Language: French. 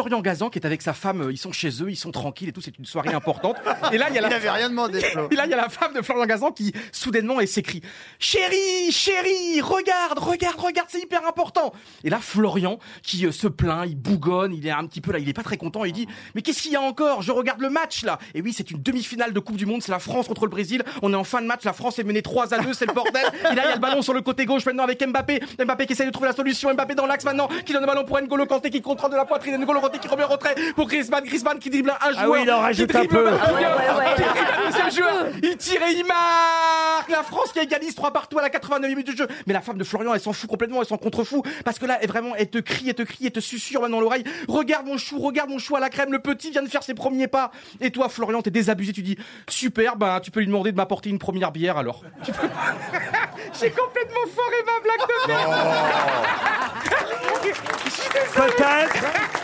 Florian Gazan qui est avec sa femme, euh, ils sont chez eux, ils sont tranquilles et tout, c'est une soirée importante. Et là, il y a Il la rien demandé, Flo. et là, il y a la femme de Florian Gazan qui, soudainement, elle s'écrie Chérie, chérie, regarde, regarde, regarde, c'est hyper important. Et là, Florian, qui euh, se plaint, il bougonne, il est un petit peu là, il est pas très content, il dit Mais qu'est-ce qu'il y a encore? Je regarde le match là. Et oui, c'est une demi-finale de Coupe du Monde, c'est la France contre le Brésil. On est en fin de match, la France est menée 3 à 2, c'est le bordel. Et là, il y a le ballon sur le côté gauche maintenant avec Mbappé. Mbappé qui essaie de trouver la solution. Mbappé dans l'axe maintenant, qui donne le ballon pour N'Golo Kanté qui contrôle de la poitrine. N'Golo Kanté qui remet en retrait pour Griezmann. Griezmann qui dribble un joueur. Ah oui, il en rajoute un peu. joueur. Il tire et il marque. La France qui égalise 3 partout à la 89 minutes de jeu. Mais la femme de Florian, elle s'en fout complètement, elle s'en contrefou. Parce que là, elle, vraiment, elle te crie, elle te crie, elle te susurre maintenant l'oreille. Regarde mon chou, regarde mon chou à la crème. Le petit vient de faire ses premiers pas. Et toi, Florian, t'es désabusé. Tu dis, super, bah, tu peux lui demander de m'apporter une première bière alors. J'ai complètement foiré ma blague de merde. Je suis désolé. Peut-être,